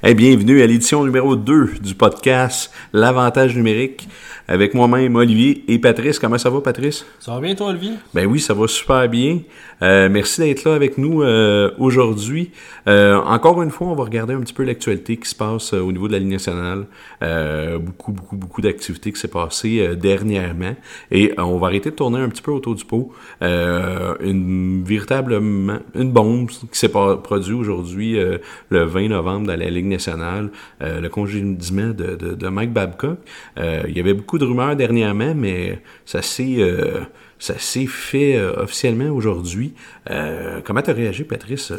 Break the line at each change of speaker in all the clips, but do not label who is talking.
Hey, bienvenue à l'édition numéro 2 du podcast L'avantage numérique avec moi-même Olivier et Patrice. Comment ça va Patrice?
Ça va bien toi Olivier?
Ben oui, ça va super bien. Euh, merci d'être là avec nous euh, aujourd'hui. Euh, encore une fois, on va regarder un petit peu l'actualité qui se passe au niveau de la Ligue nationale. beaucoup, beaucoup, beaucoup d'activités qui s'est passé dernièrement. Et on va arrêter de tourner un petit peu autour du pot. une véritablement une bombe qui s'est produite aujourd'hui le 20 novembre dans la Ligue nationale. le congédiement de, Mike Babcock. il y avait beaucoup de rumeurs dernièrement, mais ça s'est euh, ça s'est fait euh, officiellement aujourd'hui. Euh, comment tu as réagi, Patrice?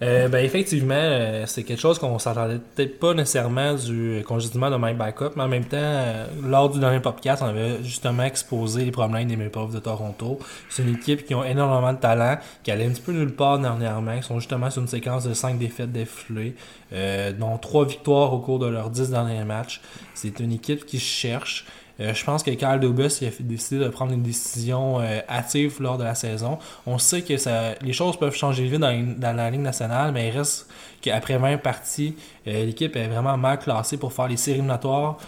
Ben effectivement, c'est quelque chose qu'on s'attendait peut-être pas nécessairement du congédiement de Mike Backup, mais en même temps, lors du dernier podcast, on avait justement exposé les problèmes des Maple de Toronto. C'est une équipe qui a énormément de talent, qui allait un petit peu nulle part dernièrement, qui sont justement sur une séquence de 5 défaites défilées, dont 3 victoires au cours de leurs 10 derniers matchs. C'est une équipe qui cherche. Euh, je pense que Carl Dubus a décidé de prendre une décision euh, hâtive lors de la saison. On sait que les choses peuvent changer vite dans, dans la Ligue nationale, mais il reste qu'après 20 parties, euh, l'équipe est vraiment mal classée pour faire les séries éliminatoires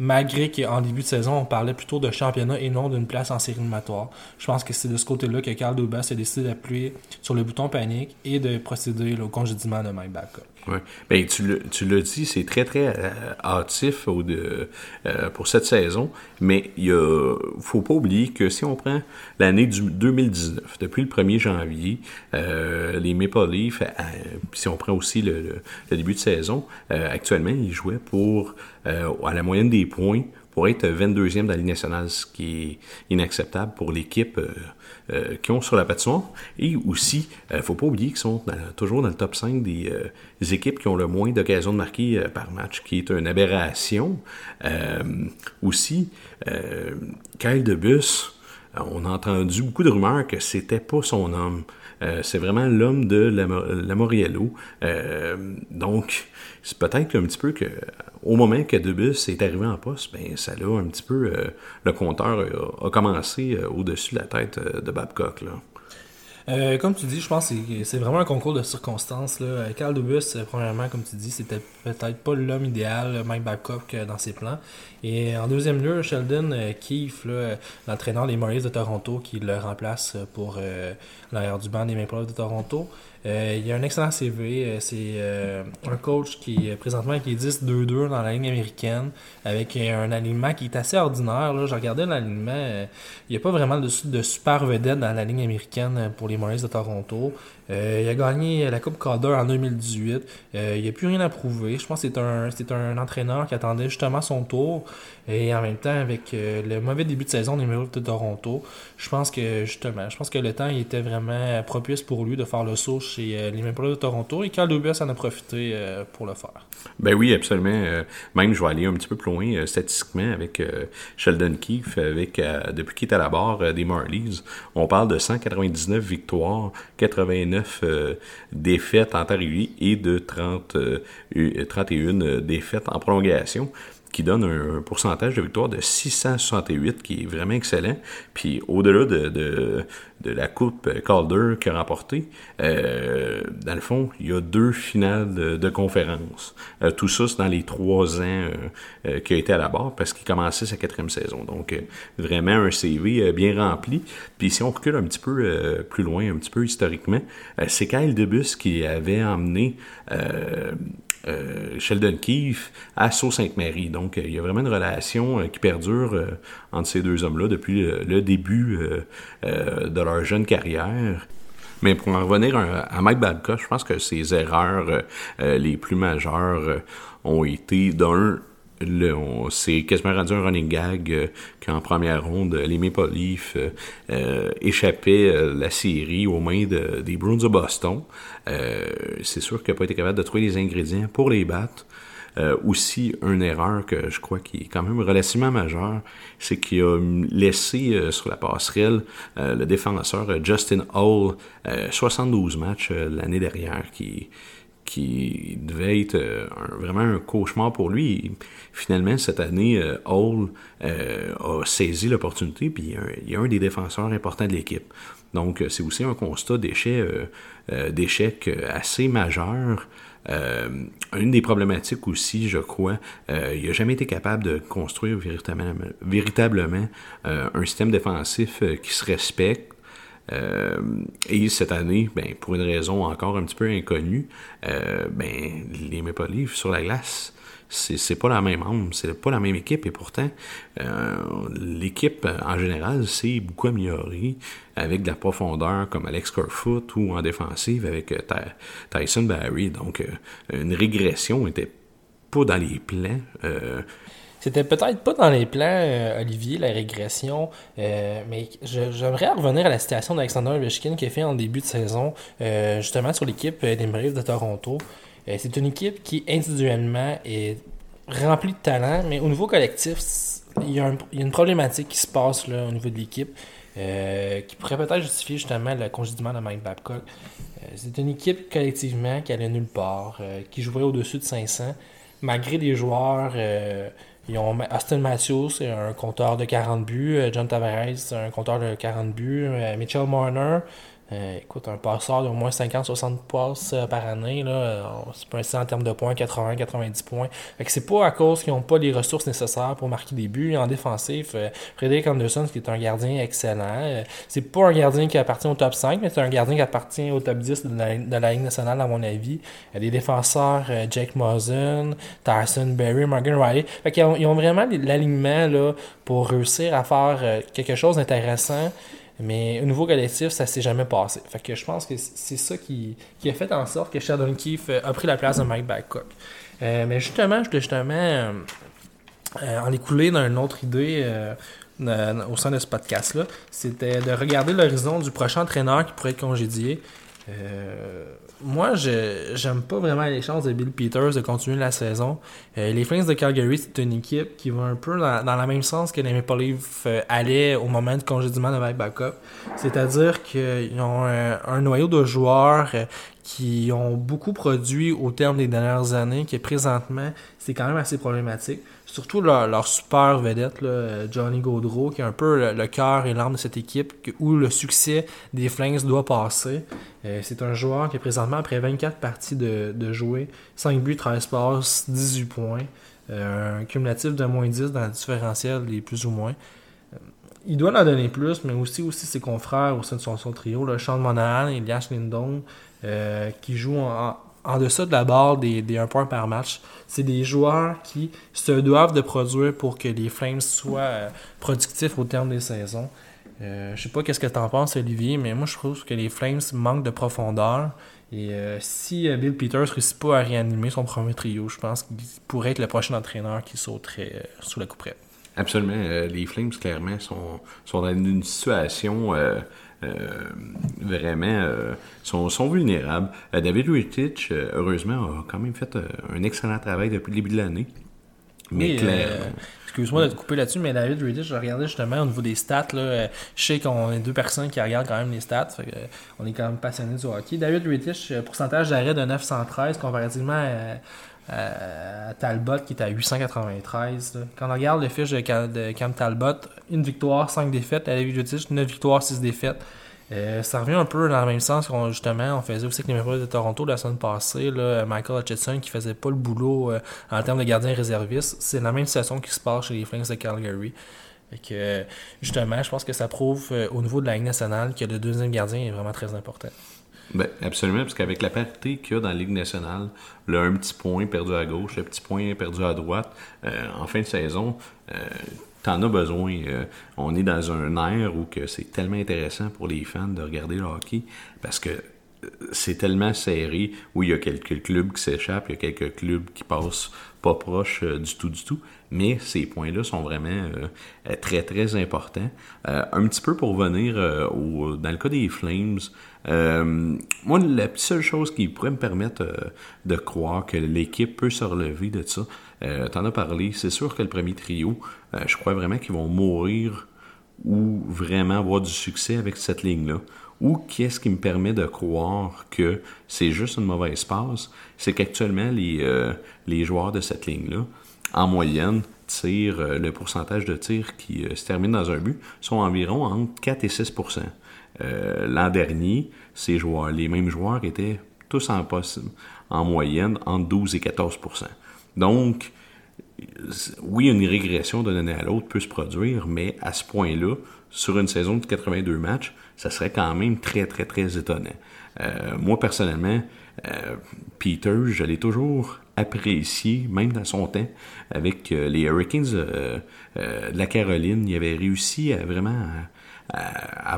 malgré qu'en début de saison, on parlait plutôt de championnat et non d'une place en série éliminatoire. Je pense que c'est de ce côté-là que Carl Dubas a décidé d'appuyer sur le bouton panique et de procéder au congédiement de Mike Babcock.
Ouais. Ben, tu l'as dit, c'est très, très euh, hâtif au de, euh, pour cette saison, mais il ne faut pas oublier que si on prend l'année du 2019, depuis le 1er janvier, euh, les Maple Leafs, si on prend aussi le, le, début de saison, actuellement, ils jouaient pour à la moyenne des points pour être 22e dans la Ligue nationale, ce qui est inacceptable pour l'équipe euh, euh, qui ont sur la patinoire. Et aussi, il euh, ne faut pas oublier qu'ils sont toujours dans le top 5 des, équipes qui ont le moins d'occasions de marquer par match, qui est une aberration. aussi, Kyle Debus, on a entendu beaucoup de rumeurs que c'était pas son homme. C'est vraiment l'homme de Lamoriello. donc, c'est peut-être un petit peu que au moment que Debus est arrivé en poste, ben ça l'a un petit peu euh, le compteur a, commencé euh, au-dessus de la tête euh, de Babcock là.
Euh, comme tu dis, je pense que c'est vraiment un concours de circonstances. Là. Carl Dubus, premièrement, comme tu dis, c'était peut-être pas l'homme idéal, Mike Babcock, dans ses plans. Et en deuxième lieu, Sheldon Keefe, l'entraîneur des Marlies de Toronto, qui le remplace pour l'arrière du banc des Maple de Toronto. Euh, il a un excellent CV. Euh, c'est euh, un coach qui présentement qui est 10-2-2 dans la ligne américaine avec un alignement qui est assez ordinaire. Là. Je regardais l'alignement. il n'y a pas vraiment de, de, super vedette dans la ligne américaine pour les Marlies de Toronto. Il a gagné la Coupe Calder en 2018. il n'y a plus rien à prouver. Je pense que c'est un, un entraîneur qui attendait justement son tour. Et en même temps, avec le mauvais début de saison des Maple de Toronto, je pense que justement, je pense que le temps il était vraiment propice pour lui de faire le saut chez euh, les Maple de Toronto et Carl Dubas en a profité euh, pour le faire.
Ben oui, absolument. Euh, même, je vais aller un petit peu plus loin statistiquement avec Sheldon Keefe, avec depuis qu'il est à la barre des Marlies, on parle de 199 victoires, 89 défaites en temps et de 30, 31 défaites en prolongation qui donne un, pourcentage de victoire de 668, qui est vraiment excellent. Puis au-delà de, de, de, la Coupe Calder qu'il a remportée, euh, dans le fond, il y a deux finales de, de conférence. Euh, tout ça, c'est dans les trois ans euh, euh qu'il a été à la barre, parce qu'il commençait sa quatrième saison. Donc, euh, vraiment un CV bien rempli. Puis si on recule un petit peu plus loin, un petit peu historiquement, c'est Kyle Debus qui avait emmené Sheldon Keefe à Sault-Sainte-Marie. Donc, euh, il y a vraiment une relation qui perdure entre ces deux hommes-là depuis le, début de leur jeune carrière. Mais pour en revenir à, Mike Babcock, je pense que ses erreurs les plus majeures ont été d'un c'est quasiment rendu un running gag euh, qu'en première ronde, les Maple Leafs euh, euh, échappaient la série aux mains des Bruins de Boston. c'est sûr qu'il n'a pas été capable de trouver les ingrédients pour les battre. Aussi, une erreur que je crois qui est quand même relativement majeure, c'est qu'il a laissé sur la passerelle le défenseur Justin Hall 72 matchs l'année dernière, qui qui devait être euh, vraiment un cauchemar pour lui. finalement, cette année, euh, Hall euh, a saisi l'opportunité, puis il y, a un, des défenseurs importants de l'équipe. Donc, c'est aussi un constat d'échec assez majeur une des problématiques aussi, je crois, il n'a jamais été capable de construire véritablement, véritablement un système défensif qui se respecte. et cette année, ben, pour une raison encore un petit peu inconnue, ben, les Maple Leafs sur la glace c'est pas la même pas la même équipe et pourtant euh, l'équipe en général s'est beaucoup améliorée avec de la profondeur comme Alex Kerfoot ou en défensive avec euh, Tyson Barry. Donc euh, une régression était pas dans les plans.
C'était peut-être pas dans les plans, Olivier, la régression, mais j'aimerais revenir à la situation d'Alexander Ovechkin qui a fait en début de saison, justement sur l'équipe des Braves de Toronto. Euh, c'est une équipe qui, individuellement, est remplie de talent, mais au niveau collectif, il y, a une problématique qui se passe là, au niveau de l'équipe euh, qui pourrait peut-être justifier justement le congédiement de Mike Babcock. Euh, c'est une équipe collectivement qui allait nulle part, qui jouerait au-dessus de 500, malgré des joueurs. ils ont Austin Matthews, c'est un compteur de 40 buts. John Tavares, c'est un compteur de 40 buts. Mitchell Marner, euh, écoute, un passeur d'au moins 50-60 passes euh, par année, là, euh, c'est pas en termes de points, 80-90 points. Fait que c'est pas à cause qu'ils n'ont pas les ressources nécessaires pour marquer des buts. En défensif, Frédéric Anderson, qui est un gardien excellent, c'est pas un gardien qui appartient au top 5, mais c'est un gardien qui appartient au top 10 de la, de la Ligue nationale, à mon avis. Des défenseurs, Jake Mosen, Tyson Berry, Morgan Riley. Fait qu'ils ils ont vraiment l'alignement là, pour réussir à faire quelque chose d'intéressant. Mais au niveau collectif, ça s'est jamais passé. Fait que je pense que c'est ça qui, a fait en sorte que Sheldon Keefe a pris la place de Mike Babcock. Euh, mais justement, je justement euh, en écouler d'une autre idée euh, au sein de ce podcast-là. C'était de regarder l'horizon du prochain entraîneur qui pourrait être congédié. Euh, moi, je j'aime pas vraiment les chances de Bill Peters de continuer la saison. Euh, les Flames de Calgary, c'est une équipe qui va un peu dans, dans le même sens que les Maple Leafs euh, allaient au moment du congédiement de Mike Backup. C'est-à-dire qu'ils ont un, noyau de joueurs qui ont beaucoup produit au terme des dernières années, qui présentement, c'est quand même assez problématique surtout leur, super vedette, là, Johnny Gaudreau, qui est un peu le, cœur et l'âme de cette équipe, où le succès des Flames doit passer. Euh, c'est un joueur qui présentement, après 24 parties de, de jouer, 5 buts, 13 passes, 18 points, euh, un cumulatif de moins 10 dans le différentiel, les plus ou moins. Euh, il doit en donner plus, mais aussi, aussi ses confrères au sein de son, trio, le Sean Monahan et Elias Lindon, qui jouent en, en deçà de la barre des, des 1 point par match. C'est des joueurs qui se doivent de produire pour que les Flames soient euh, productifs au terme des saisons. Euh, je sais pas qu'est-ce que tu en penses, Olivier, mais moi je trouve que les Flames manquent de profondeur. Et euh, si Bill Peters ne réussit pas à réanimer son premier trio, je pense qu'il pourrait être le prochain entraîneur qui sauterait sous la couperette.
Absolument. les Flames, clairement, sont, dans une situation euh, vraiment euh, sont, sont, vulnérables. Euh, David Rittich, heureusement, a quand même fait un excellent travail depuis le début de l'année.
Mais Excuse-moi de te couper là-dessus, mais David Rittich, je regardais justement au niveau des stats. Là, je sais qu'on est deux personnes qui regardent quand même les stats. on est quand même passionnés du hockey. David Rittich, pourcentage d'arrêt de 913 comparativement à, Talbot qui est à 893. Quand on regarde le fiche de, Cam Talbot, une victoire, 5 défaites. À David Rittich, 9 victoires, 6 défaites. Euh, ça revient un peu dans le même sens qu'on justement on faisait aussi avec les Maple de Toronto la semaine passée, Michael Hutchinson qui faisait pas le boulot euh, en termes de gardien réserviste. C'est la même situation qui se passe chez les Flames de Calgary. que, justement, je pense que ça prouve euh, au niveau de la Ligue nationale que le deuxième gardien est vraiment très important.
Ben, absolument, parce qu'avec la parité qu'il y a dans la Ligue nationale, le un petit point perdu à gauche, un petit point perdu à droite, en fin de saison, t'en as besoin. Euh, on est dans un air où que c'est tellement intéressant pour les fans de regarder le hockey parce que euh, c'est tellement serré où il y a quelques clubs qui s'échappent, il y a quelques clubs qui passent pas proche euh, du tout du tout, mais ces points-là sont vraiment très très importants. un petit peu pour venir au, dans le cas des Flames, moi la seule chose qui pourrait me permettre de croire que l'équipe peut se relever de ça, euh, T'en as parlé. C'est sûr que le premier trio, euh, je crois vraiment qu'ils vont mourir ou vraiment avoir du succès avec cette ligne-là. Ou qu'est-ce qui me permet de croire que c'est juste une mauvaise passe, c'est qu'actuellement, les, euh, les joueurs de cette ligne-là, en moyenne, euh, le pourcentage de tirs qui se termine dans un but sont environ entre 4 et 6% L'an dernier, ces joueurs, les mêmes joueurs étaient tous en, en moyenne entre 12 et 14% Donc, oui, une régression d'une année à l'autre peut se produire, mais à ce point-là, sur une saison de 82 matchs, ça serait quand même très, très, très étonnant. Euh, moi, personnellement, euh, Peter, je l'ai toujours apprécié, même dans son temps, avec euh, les Hurricanes de la Caroline. Il avait réussi à vraiment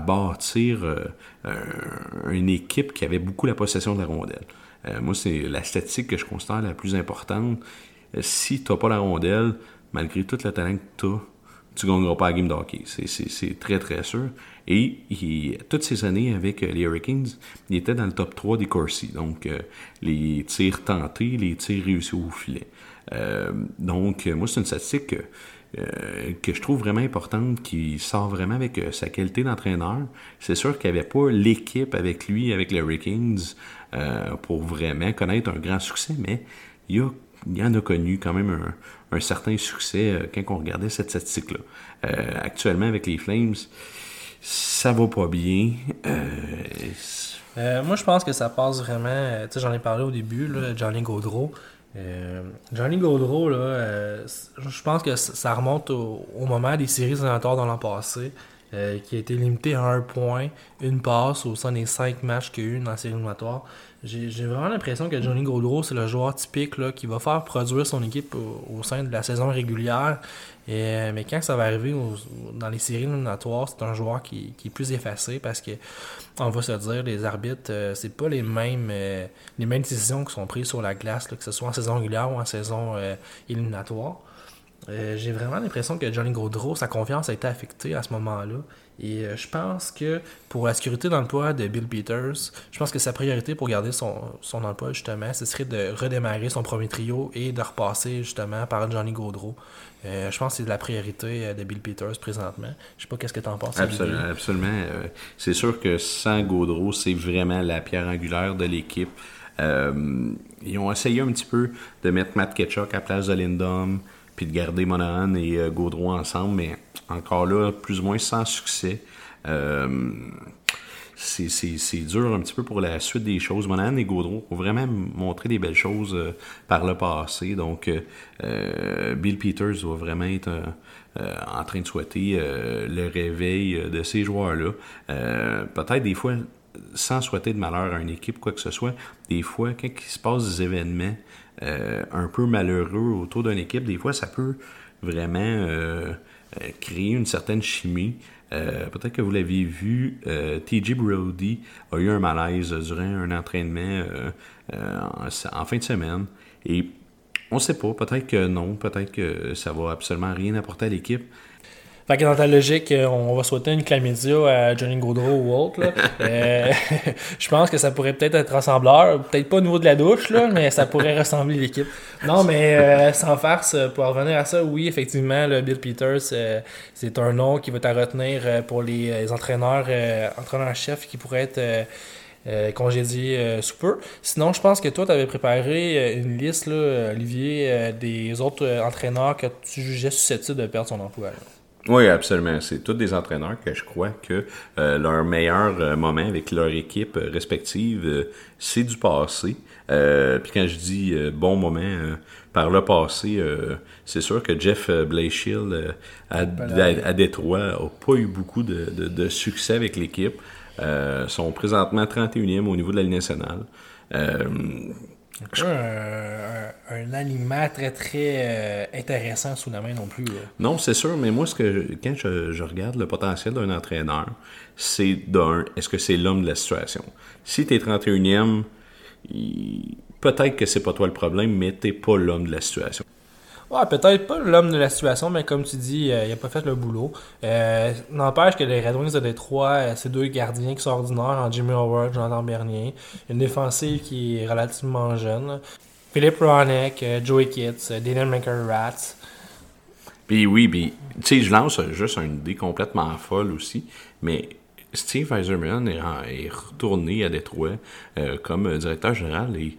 bâtir une équipe qui avait beaucoup la possession de la rondelle. moi, c'est la statistique que je considère la plus importante. si tu n'as pas la rondelle, malgré tout le talent que tu as, tu ne gagneras pas la game d'hockey. C'est très, très sûr. Et toutes ces années avec les Hurricanes, il était dans le top 3 des Corsi. Donc, euh, les tirs tentés, les tirs réussis au filet. Euh, donc, moi, c'est une statistique que, euh, je trouve vraiment importante, qui sort vraiment avec sa qualité d'entraîneur. C'est sûr qu'il n'y avait pas l'équipe avec lui, avec les Hurricanes, pour vraiment connaître un grand succès, mais il y a il en a connu quand même un, certain succès euh, quand on regardait cette statistique-là. Euh, actuellement, avec les Flames, ça va pas bien.
Euh, moi, je pense que ça passe vraiment. Tu sais, j'en ai parlé au début, Johnny Gaudreau. Johnny Gaudreau, je pense que ça remonte au, moment des séries éliminatoires dans l'an passé, qui a été limité à un point, une passe au sein des cinq matchs qu'il y a eu dans la série éliminatoire. J'ai vraiment l'impression que Johnny Gaudreau, c'est le joueur typique qui va faire produire son équipe au, sein de la saison régulière. Et, mais quand ça va arriver dans les séries éliminatoires, c'est un joueur qui, est plus effacé parce que, on va se dire, les arbitres, euh, c'est pas les mêmes, euh, les mêmes décisions qui sont prises sur la glace, que ce soit en saison régulière ou en saison euh, éliminatoire. J'ai vraiment l'impression que Johnny Gaudreau, sa confiance a été affectée à ce moment-là. Et euh, je pense que pour la sécurité d'emploi de Bill Peters, je pense que sa priorité pour garder son, son emploi, justement, ce serait de redémarrer son premier trio et de repasser justement par Johnny Gaudreau. Euh, je pense que c'est la priorité euh, de Bill Peters présentement. Je sais pas qu'est-ce que tu en penses.
Absolument. absolument. c'est sûr que sans Gaudreau, c'est vraiment la pierre angulaire de l'équipe. ils ont essayé un petit peu de mettre Matt Ketchuk à place de Lindom puis de garder Monahan et Gaudreau ensemble, mais encore là, plus ou moins sans succès. Euh, c'est dur un petit peu pour la suite des choses. Monahan et Gaudreau ont vraiment montré des belles choses euh, par le passé. Donc, Bill Peters doit vraiment être en train de souhaiter le réveil de ces joueurs-là. Peut-être des fois, sans souhaiter de malheur à une équipe, quoi que ce soit, des fois, quand il se passe des événements euh, un peu malheureux autour d'une équipe, des fois, ça peut vraiment euh, euh, créer une certaine chimie. Peut-être que vous l'avez vu, TJ Brody a eu un malaise durant un entraînement en, fin de semaine. Et on ne sait pas, peut-être que non, peut-être que ça va absolument rien apporter à l'équipe.
Fait que dans ta logique, euh, on va souhaiter une chlamydia à Johnny Gaudreau ou autre. Euh, je pense que ça pourrait peut-être être rassembleur. Peut-être pas au niveau de la douche, là, mais ça pourrait ressembler l'équipe. Non, mais euh, sans farce, pour revenir à ça, oui, effectivement, le Bill Peters, c'est un nom qui va à retenir pour les, entraîneurs, entraîneurs-chefs qui pourraient être congédiés sous peu. Sinon, je pense que toi, tu avais préparé une liste, là, Olivier, des autres entraîneurs que tu jugeais susceptibles de perdre son emploi.
Oui, absolument. C'est tous des entraîneurs que je crois que euh, leur meilleur euh, moment avec leur équipe euh, respective, c'est du passé. Puis quand je dis bon moment par le passé, c'est sûr que Jeff Blashill à, à, Détroit n'a pas eu beaucoup de, de succès avec l'équipe. sont présentement 31e au niveau de la Ligue nationale.
Un, un, alignement très très euh, intéressant sous la main non plus.
Non, c'est sûr, mais moi, ce que quand je, regarde le potentiel d'un entraîneur, c'est d'un, est-ce que c'est l'homme de la situation? Si tu es 31e, peut-être que c'est pas toi le problème, mais t'es pas l'homme de la situation.
Peut-être pas l'homme de la situation, mais comme tu dis, euh, il a pas fait le boulot. Euh, n'empêche que les Red Wings de Détroit, euh, c'est deux gardiens qui sont ordinaires en Jimmy Howard, Jonathan Bernier. Une défensive qui est relativement jeune. Philippe Ronek, Joey Kitts, Daniel McRats.
Puis oui, puis tu sais, je lance juste une idée complètement folle aussi, mais Steve Eiserman est, retourné à Détroit comme directeur général et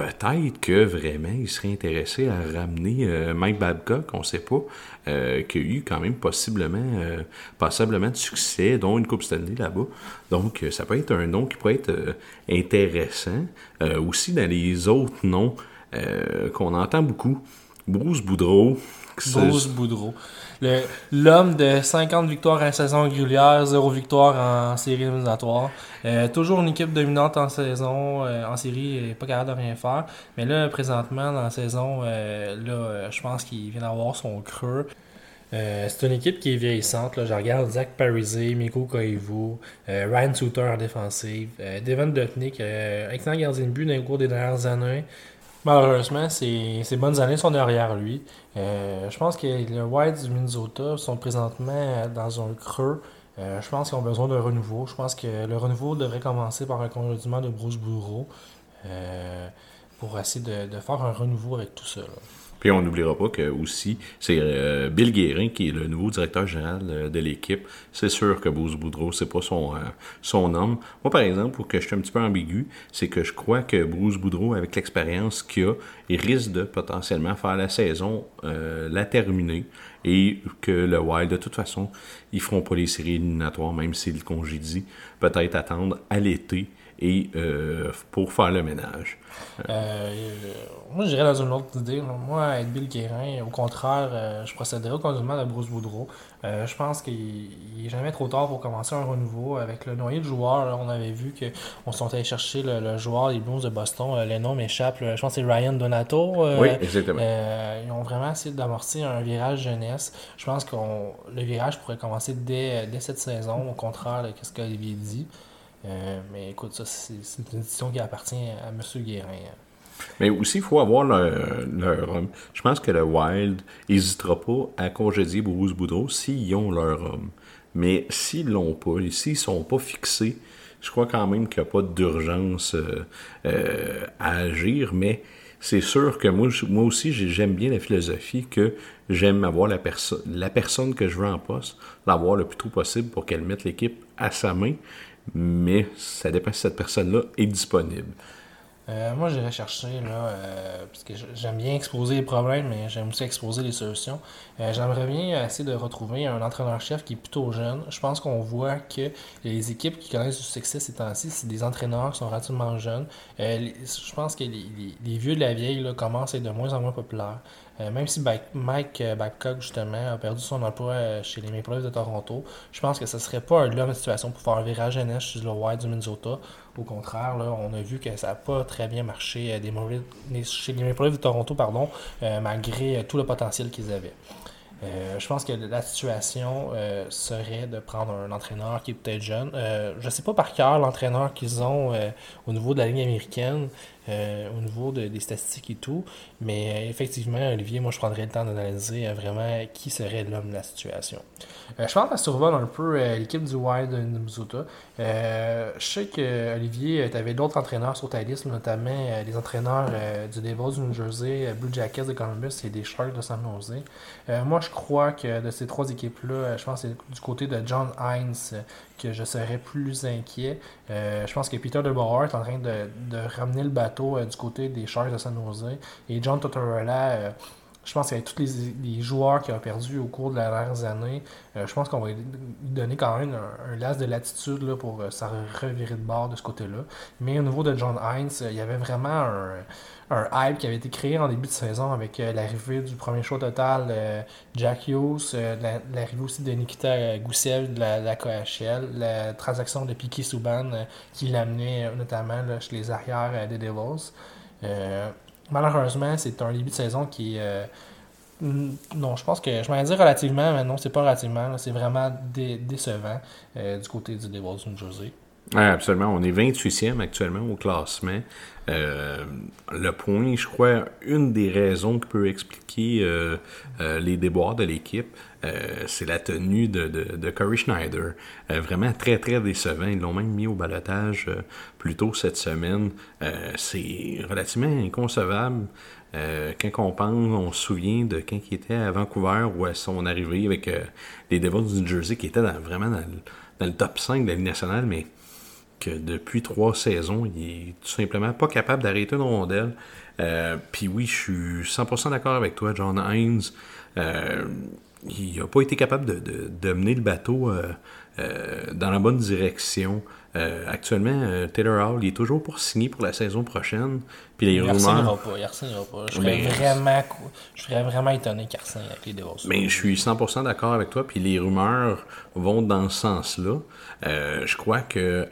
peut-être que vraiment il serait intéressé à ramener Mike Babcock, on ne sait pas, qui a eu quand même possiblement, passablement de succès, dont une Coupe Stanley là-bas. Donc, ça peut être un nom qui pourrait être intéressant. aussi, dans les autres noms qu'on entend beaucoup, Bruce Boudreau.
Bruce Boudreau. L'homme de 50 victoires en saison régulière, 0 victoire en série éliminatoire. Euh, toujours une équipe dominante en saison, euh, en série, pas capable de rien faire. Mais là, présentement, dans la saison, euh, là, je pense qu'il vient d'avoir son creux. c'est une équipe qui est vieillissante. Là. Je regarde Zach Parisé, Miko Koivu, Ryan Suter en défensive, Devin Dutnick, excellent gardien de but dans les cours des dernières années. Malheureusement, ses, bonnes années sont derrière lui. Euh, je pense que les Whites du Minnesota sont présentement dans un creux. Euh, je pense qu'ils ont besoin de renouveau. Je pense que le renouveau devrait commencer par un congédiement de Bruce Bourreau euh, pour essayer de, faire un renouveau avec tout ça.
Puis on n'oubliera pas que aussi, c'est euh, Bill Guérin qui est le nouveau directeur général euh, de l'équipe. C'est sûr que Bruce Boudreau, c'est pas son, euh, son homme. Moi, par exemple, pour que je sois un petit peu ambigu, c'est que je crois que Bruce Boudreau, avec l'expérience qu'il a, il risque de potentiellement faire la saison, la terminer, et que le Wild, de toute façon, ils feront pas les séries éliminatoires, même s'ils congédient. Peut-être attendre à l'été et pour faire le ménage.
Euh, moi, j'irais dans une autre idée. Moi, être Bill Guérin, au contraire, euh, je procéderais au conduisement de Bruce Boudreau. Euh, je pense qu'il n'est jamais trop tard pour commencer un renouveau. Avec le noyé de joueurs, on avait vu qu'on sont allés chercher le, joueur des Blues de Boston. les noms m'échappent. Je pense que c'est Ryan Donato.
oui, exactement.
ils ont vraiment essayé d'amorcer un virage jeunesse. Je pense que le virage pourrait commencer dès, dès cette saison, au contraire de ce qu'Olivier dit. Euh, mais écoute, ça, c'est une décision qui appartient à M. Guérin.
Mais aussi, il faut avoir leur, homme. Je pense que le Wild n'hésitera pas à congédier Bruce Boudreau s'ils ont leur homme. Mais s'ils l'ont pas, s'ils sont pas fixés, je crois quand même qu'il n'y a pas d'urgence euh, euh, à agir, mais c'est sûr que moi, moi aussi, j'aime bien la philosophie que j'aime avoir la, personne la personne que je veux en poste, l'avoir le plus tôt possible pour qu'elle mette l'équipe à sa main mais ça dépend si cette personne-là est disponible.
Euh, moi, j'irais chercher, euh, parce que j'aime bien exposer les problèmes, mais j'aime aussi exposer les solutions. Euh, j'aimerais bien essayer de retrouver un entraîneur-chef qui est plutôt jeune. Je pense qu'on voit que les équipes qui connaissent du succès ces temps-ci, c'est des entraîneurs qui sont relativement jeunes. je pense que les, vieux de la vieille commencent à être de moins en moins populaires. Euh, même si Mike euh, Babcock, justement, a perdu son emploi euh, chez les Maple Leafs de Toronto, je pense que ce serait pas un situation pour faire un virage jeunesse chez le Wild du Minnesota. Au contraire, on a vu que ça n'a pas très bien marché chez les Maple Leafs de Toronto, pardon, malgré tout le potentiel qu'ils avaient. je pense que la situation serait de prendre un entraîneur qui est peut-être jeune. je ne sais pas par cœur l'entraîneur qu'ils ont au niveau de la ligne américaine. Euh, au niveau des statistiques et tout. Mais euh, effectivement, Olivier, moi, je prendrais le temps d'analyser euh, vraiment qui serait l'homme de la situation. je pense à survole un peu l'équipe du Wild de Minnesota. je sais que Olivier, tu avais d'autres entraîneurs sur ta liste, notamment les entraîneurs du Devils du New Jersey, Blue Jackets de Columbus et des Sharks de San Jose. moi, je crois que de ces trois équipes-là, je pense que c'est du côté de John Hines que je serais plus inquiet. je pense que Peter DeBauer est en train de ramener le bateau euh, du côté des Sharks de San Jose. Et John Tortorella, euh, je pense qu'avec tous les, joueurs qu'il a perdus au cours de la dernières années, euh, je pense qu'on va lui donner quand même un, un de latitude là, pour ça revirer de bord de ce côté-là. Mais au niveau de John Hines, il y avait vraiment un, hype qui avait été créé en début de saison avec l'arrivée du premier show total Jack Hughes, l'arrivée aussi de Nikita Goussev de la, KHL, la transaction de Piquet Souban qui l'amenait notamment chez les arrières des Devils. Malheureusement, c'est un début de saison qui est non, je pense que je vais dire relativement, mais non, c'est pas relativement. C'est vraiment décevant du côté du Devils New Jersey.
Absolument. On est 28e actuellement au classement. Euh, le point, je crois, une des raisons qui peut expliquer euh, euh, les déboires de l'équipe, c'est la tenue de, de, Corey Schneider. vraiment très, très décevant. Ils l'ont même mis au balotage plus tôt cette semaine. c'est relativement inconcevable. quand on pense, on se souvient de quand il était à Vancouver ou à son arrivée avec les Devils du New Jersey qui étaient vraiment dans le, top 5 de la Ligue nationale, mais que depuis trois saisons, il est tout simplement pas capable d'arrêter une rondelle. Euh, Puis oui, je suis 100% d'accord avec toi, John Hines. Euh, il n'a pas été capable de, de, de, mener le bateau euh, euh dans la bonne direction. Euh, actuellement, Taylor Hall, il est toujours pour signer pour la saison prochaine. Puis les
il
rumeurs.
Pas, il pas. Je serais,
Mais-
vraiment, je serais vraiment étonné qu'il signe avec les Devils.
Mais je suis 100% d'accord avec toi, puis les rumeurs vont dans ce sens-là. Je crois que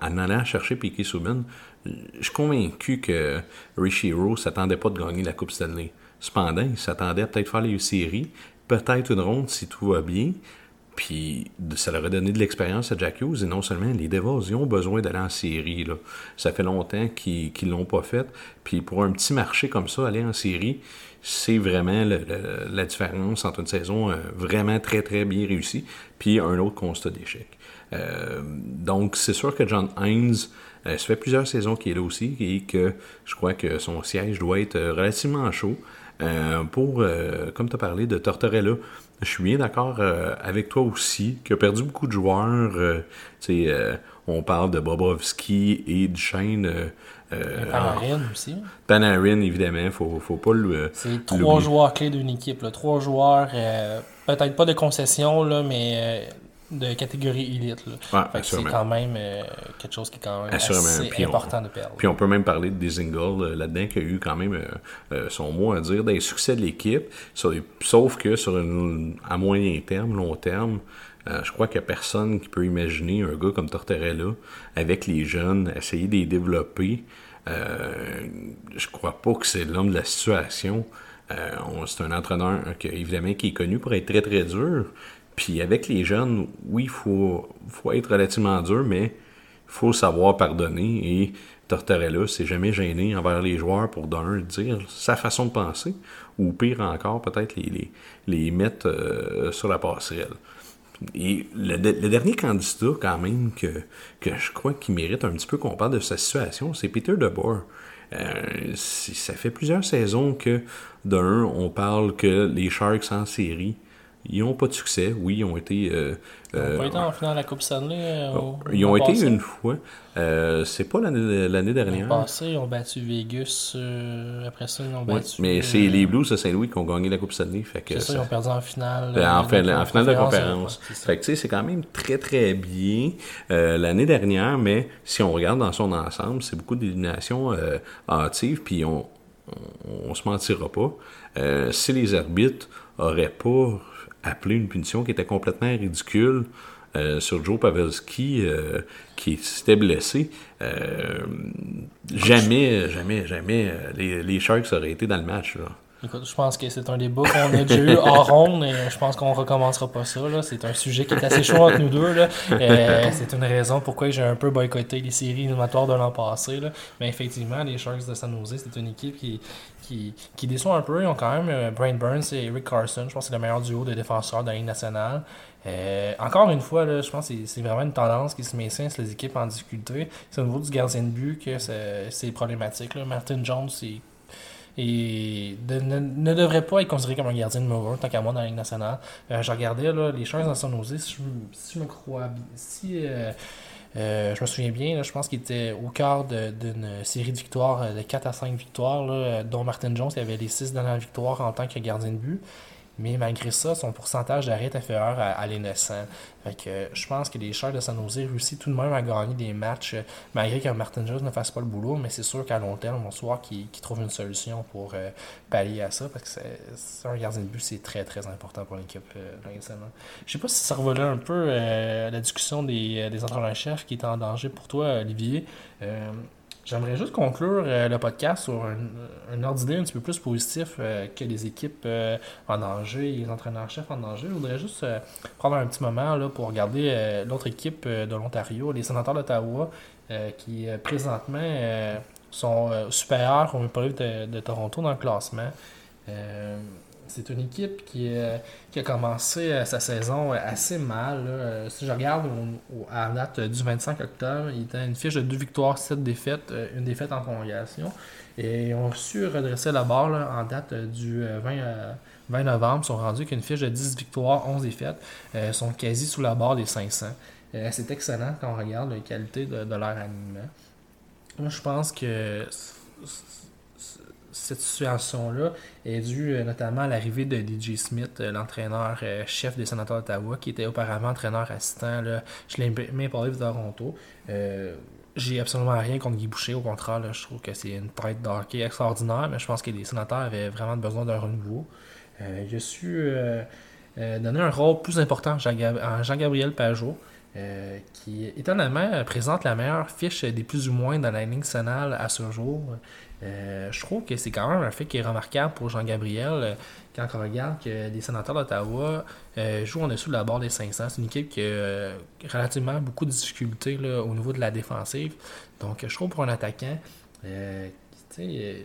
en, allant chercher Piquet Subban, je suis convaincu que Rishi Rowe s'attendait pas de gagner la Coupe Stanley. Cependant, il s'attendait à peut-être faire les séries, peut-être une ronde si tout va bien. Puis ça leur a donné de l'expérience à Jack Hughes et non seulement les Devils, ils ont besoin d'aller en série. Là. Ça fait longtemps qu'ils qu'ils l'ont pas fait. Puis pour un petit marché comme ça, aller en série, c'est vraiment la différence entre une saison euh, vraiment très très bien réussie puis un autre constat d'échec. Euh, donc c'est sûr que John Hines, euh, ça fait plusieurs saisons qu'il est là aussi et que je crois que son siège doit être euh, relativement chaud. Euh, pour, euh, comme tu as parlé de Tortorella, je suis bien d'accord euh, avec toi aussi, qui a perdu beaucoup de joueurs. on parle de Bobrovski et. Euh, euh,
Panarin aussi.
Panarin, évidemment, faut, faut pas le.
C'est trois joueurs clés d'une équipe. Là. Trois joueurs, peut-être pas de concession, là, mais de catégorie élite. Là.
Ouais,
c'est quand même euh, quelque chose qui est quand même
Assurément.
assez
Puis on-
important de perdre.
Puis on peut même parler de Desingle euh, là-dedans qui a eu quand même euh, son mot à dire des succès de l'équipe. Sauf que sur une, à moyen terme, long terme, euh, je crois qu'il n'y a personne qui peut imaginer un gars comme Tortorella avec les jeunes, essayer de les développer. Je crois pas que c'est l'homme de la situation. Euh, on- c'est un entraîneur qui, évidemment qui est connu pour être très très dur. Puis avec les jeunes, oui, il faut, faut être relativement dur, mais il faut savoir pardonner et Tortorella s'est jamais gêné envers les joueurs pour d'un dire sa façon de penser ou pire encore peut-être les, les, les mettre euh, sur la passerelle. Et le, dernier candidat quand même que, que je crois qu'il mérite un petit peu qu'on parle de sa situation, c'est Peter DeBoer. Euh, ça fait plusieurs saisons que d'un, on parle que les Sharks en série, ils n'ont pas de succès. Oui, ils ont été euh,
Ils ont
euh,
pas été en finale de la Coupe Stanley. euh, au-
ils ont été
passé?
une fois. Euh, c'est pas l'année l'année
L'an
dernière.
passé, ils ont battu Vegas. euh, après ça, ils ont
Ouais,
battu.
mais
euh,
c'est les Blues de Saint-Louis qui ont gagné la Coupe Stanley. Fait que
C'est ça, ils ont perdu en finale.
euh, en,
euh,
en finale de
conférence.
Fait que tu sais, c'est quand même très très bien euh, l'année dernière, mais si on regarde dans son ensemble, c'est beaucoup d'éliminations euh, hâtives, puis on, on, on se mentira pas. Euh, si les arbitres auraient pas appelé une punition qui était complètement ridicule euh, sur Joe Pavelski euh, qui s'était blessé, euh, jamais, jamais, jamais euh, les, les Sharks auraient été dans le match. Là.
Écoute, je pense que c'est un débat qu'on a déjà eu hors ronde et je pense qu'on recommencera pas ça. C'est un sujet qui est assez chaud entre nous deux. Euh, c'est une raison pourquoi j'ai un peu boycotté les séries éliminatoires de l'an passé. là. Mais effectivement, les Sharks de San Jose, c'est une équipe qui, qui, qui déçoit un peu. Ils ont quand même euh, Brian Burns et Eric Carson. Je pense que c'est le meilleur duo de défenseurs de la Ligue nationale. Euh, encore une fois, là, je pense que c'est- vraiment une tendance qui se maintient sur les équipes en difficulté. C'est au niveau du gardien de but que c'est c'est problématique. Là. Martin Jones, c'est et ne, ne devrait pas être considéré comme un gardien de numéro 1 tant qu'à moi dans la Ligue nationale. Euh, je regardais là, les Sharks dans son osé, si je, me- crois si euh, euh, je me souviens bien, là, je pense qu'il était au de- d'une série de victoires de 4 à 5 victoires, dont Martin Jones qui avait les 6 dernières victoires en tant que gardien de but. Mais malgré ça, son pourcentage d'arrêt est inférieur à, à l'innocent. Fait que euh, je pense que les Sharks de San Jose réussissent tout de même à gagner des matchs, euh, malgré que Martin Jones ne fasse pas le boulot, mais c'est sûr qu'à long terme, on va voir qu'il trouve une solution pour euh, pallier à ça, parce que c'est- un gardien de but, c'est très très important pour l'équipe euh. Je sais pas si ça revolait un peu la discussion des, des entraîneurs-chefs qui est en danger pour toi, Olivier. J'aimerais juste conclure euh, le podcast sur un, un ordre d'idée un petit peu plus positif euh, que les équipes euh, en danger et les entraîneurs-chefs en danger. Je voudrais juste prendre un petit moment là, pour regarder l'autre équipe de l'Ontario, les sénateurs d'Ottawa, qui présentement sont supérieurs au Maple de, de Toronto dans le classement. C'est une équipe qui, euh, a commencé euh, sa saison euh, assez mal. Si je regarde à la date du 25 octobre, il était une fiche de 2 victoires, 7 défaites, une défaite en prolongation. Et ils ont su redresser la barre en date du euh, 20, euh, 20 novembre. Ils sont rendus qu'une fiche de 10 victoires, 11 défaites. Ils sont quasi sous la barre des 500. c'est excellent quand on regarde la qualité de, de leur alignement. Moi, je pense que cette situation-là est due euh, notamment à l'arrivée de DJ Smith, euh, l'entraîneur-chef euh, des sénateurs d'Ottawa, qui était auparavant entraîneur assistant là, chez les Maple Leafs de Toronto. j'ai absolument rien contre Guy Boucher, au contraire, je trouve que c'est une tête d'hockey extraordinaire, mais je pense que les sénateurs avaient vraiment besoin d'un renouveau. il a su donner un rôle plus important à Jean-Gabriel Pajot. Qui étonnamment présente la meilleure fiche des plus ou moins dans la ligne nationale à ce jour. Euh, je trouve que c'est quand même un fait qui est remarquable pour Jean-Gabriel euh, quand on regarde que les sénateurs d'Ottawa euh, jouent en dessous de la barre des 500. C'est une équipe qui a relativement beaucoup de difficultés au niveau de la défensive. Donc, je trouve pour un attaquant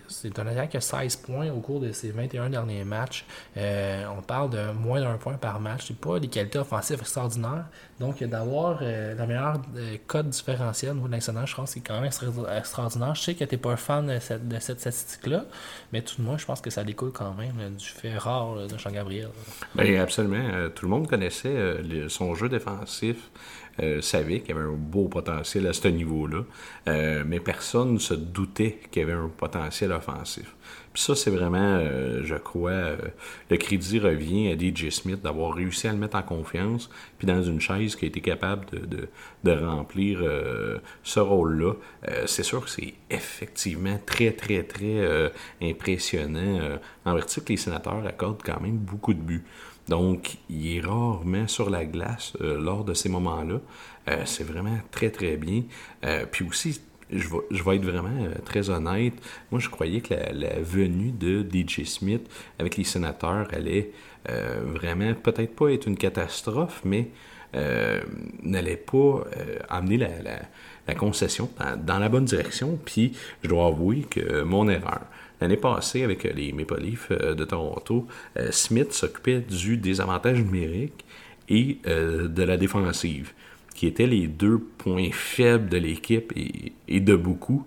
c'est un attaque qui a 16 points au cours de ses 21 derniers matchs. Euh, on parle de moins d'un point par match. C'est pas des qualités offensives extraordinaires. Donc, d'avoir euh, la meilleure euh, code différentielle au niveau de je pense que c'est quand même extraordinaire. Je sais que tu n'es pas un fan de cette, statistique-là, mais tout de moins, je pense que ça découle quand même du fait rare de Jean-Gabriel.
Bien, absolument. tout le monde connaissait son jeu défensif. Euh, savait qu'il y avait un beau potentiel à ce niveau-là, euh, mais personne ne se doutait qu'il y avait un potentiel offensif. Puis ça, c'est vraiment, euh, je crois, le crédit revient à DJ Smith d'avoir réussi à le mettre en confiance, puis dans une chaise qui a été capable de, de, remplir ce rôle-là. c'est sûr que c'est effectivement très, très, très impressionnant. en vertu que les sénateurs accordent quand même beaucoup de buts. Donc, il est rarement sur la glace euh, lors de ces moments-là. Euh, c'est vraiment très, très bien. Euh, puis aussi, je vais, être vraiment très honnête. Moi, je croyais que la, venue de DJ Smith avec les sénateurs allait vraiment, peut-être pas être une catastrophe, mais n'allait pas amener la, la, concession dans, la bonne direction. Puis, je dois avouer que mon erreur. L'année passée, avec euh, les Maple Leafs euh, de Toronto, euh, Smith s'occupait du désavantage numérique et de la défensive, qui étaient les deux points faibles de l'équipe et, de beaucoup.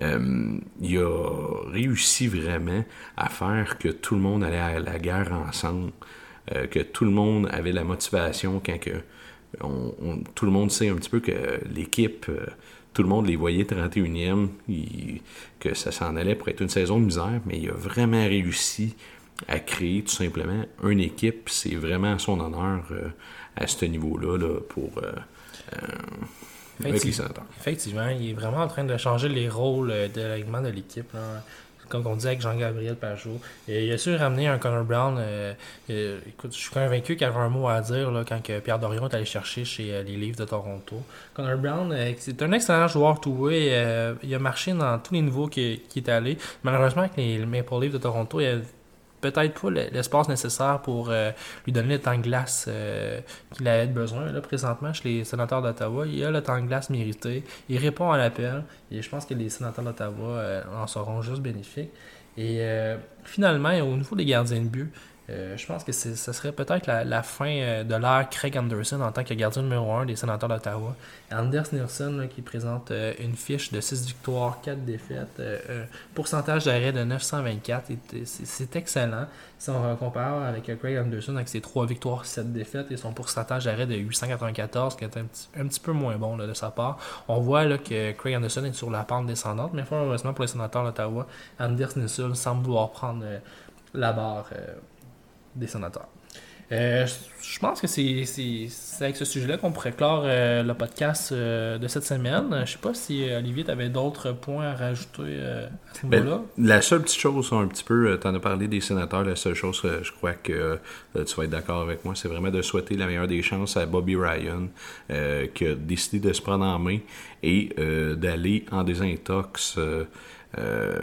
il a réussi vraiment à faire que tout le monde allait à la guerre ensemble, que tout le monde avait la motivation quand que tout le monde sait un petit peu que l'équipe tout le monde les voyait 31e, que ça s'en allait pour être une saison de misère, mais il a vraiment réussi à créer tout simplement une équipe. C'est vraiment son honneur euh, à ce niveau-là là, pour euh,
euh, avec les sénateurs. Effectivement, il est vraiment en train de changer les rôles de l'alignement de l'équipe comme on dit avec Jean-Gabriel Pajot. Et il a su ramener un Connor Brown. Euh, euh, écoute, je suis convaincu qu'il avait un mot à dire là, quand que Pierre Dorion est allé chercher chez euh, les livres de Toronto. Connor Brown, c'est un excellent joueur tout il a marché dans tous les niveaux qui, qui est allé. Malheureusement, avec les Maple Leafs de Toronto, il a peut-être pas l'espace nécessaire pour euh, lui donner le temps de glace euh, qu'il avait besoin. Là, présentement, chez les sénateurs d'Ottawa, il a le temps de glace mérité. Il répond à l'appel. Et je pense que les sénateurs d'Ottawa euh, en seront juste bénéfiques. Et finalement, au niveau des gardiens de but, euh, je pense que ce serait peut-être la, fin euh, de l'ère Craig Anderson en tant que gardien numéro 1 des sénateurs d'Ottawa. Anders Nielsen qui présente euh, une fiche de 6 victoires, 4 défaites, pourcentage d'arrêt de 924. C'est excellent. Si on compare avec Craig Anderson avec ses 3 victoires, 7 défaites et son pourcentage d'arrêt de 894 qui est un petit, peu moins bon de sa part, on voit là, que Craig Anderson est sur la pente descendante, mais fort heureusement pour les sénateurs d'Ottawa, Anders Nielsen semble vouloir prendre la barre des sénateurs. Euh, je pense que c'est avec ce sujet-là qu'on pourrait clore euh, le podcast euh, de cette semaine. Je ne sais pas si Olivier, tu avais d'autres points à rajouter à ce
ben, niveau-là. la seule petite chose, un petit peu, tu en as parlé des sénateurs, la seule chose, je crois que tu vas être d'accord avec moi, c'est vraiment de souhaiter la meilleure des chances à Bobby Ryan, qui a décidé de se prendre en main et d'aller en désintox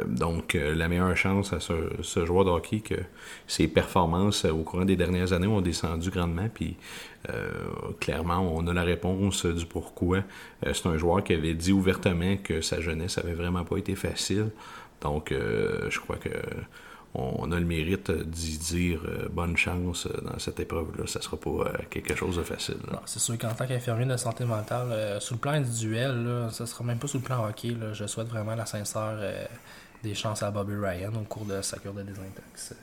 donc, euh, la meilleure chance à ce, joueur de hockey que ses performances au courant des dernières années ont descendu grandement. Puis, euh, clairement, on a la réponse du pourquoi. c'est un joueur qui avait dit ouvertement que sa jeunesse avait vraiment pas été facile. Donc, je crois que on a le mérite d'y dire euh, bonne chance euh, dans cette épreuve-là. Ça sera pas euh, quelque chose de facile.
C'est sûr qu'en tant qu'infirmier de santé mentale, sous le plan individuel, là, ça sera même pas sous le plan hockey. je souhaite vraiment la sincère des chances à Bobby Ryan au cours de sa cure de désintox.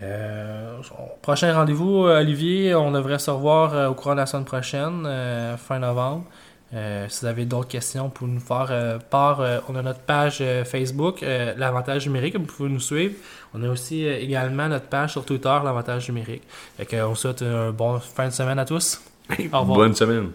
Euh, prochain rendez-vous, Olivier, on devrait se revoir au courant de la semaine prochaine, fin novembre. si vous avez d'autres questions, pour nous faire part. on a notre page Facebook, l'avantage numérique, vous pouvez nous suivre. On a aussi également notre page sur Twitter, l'avantage numérique. on souhaite un bon fin de semaine à tous.
Bonne semaine.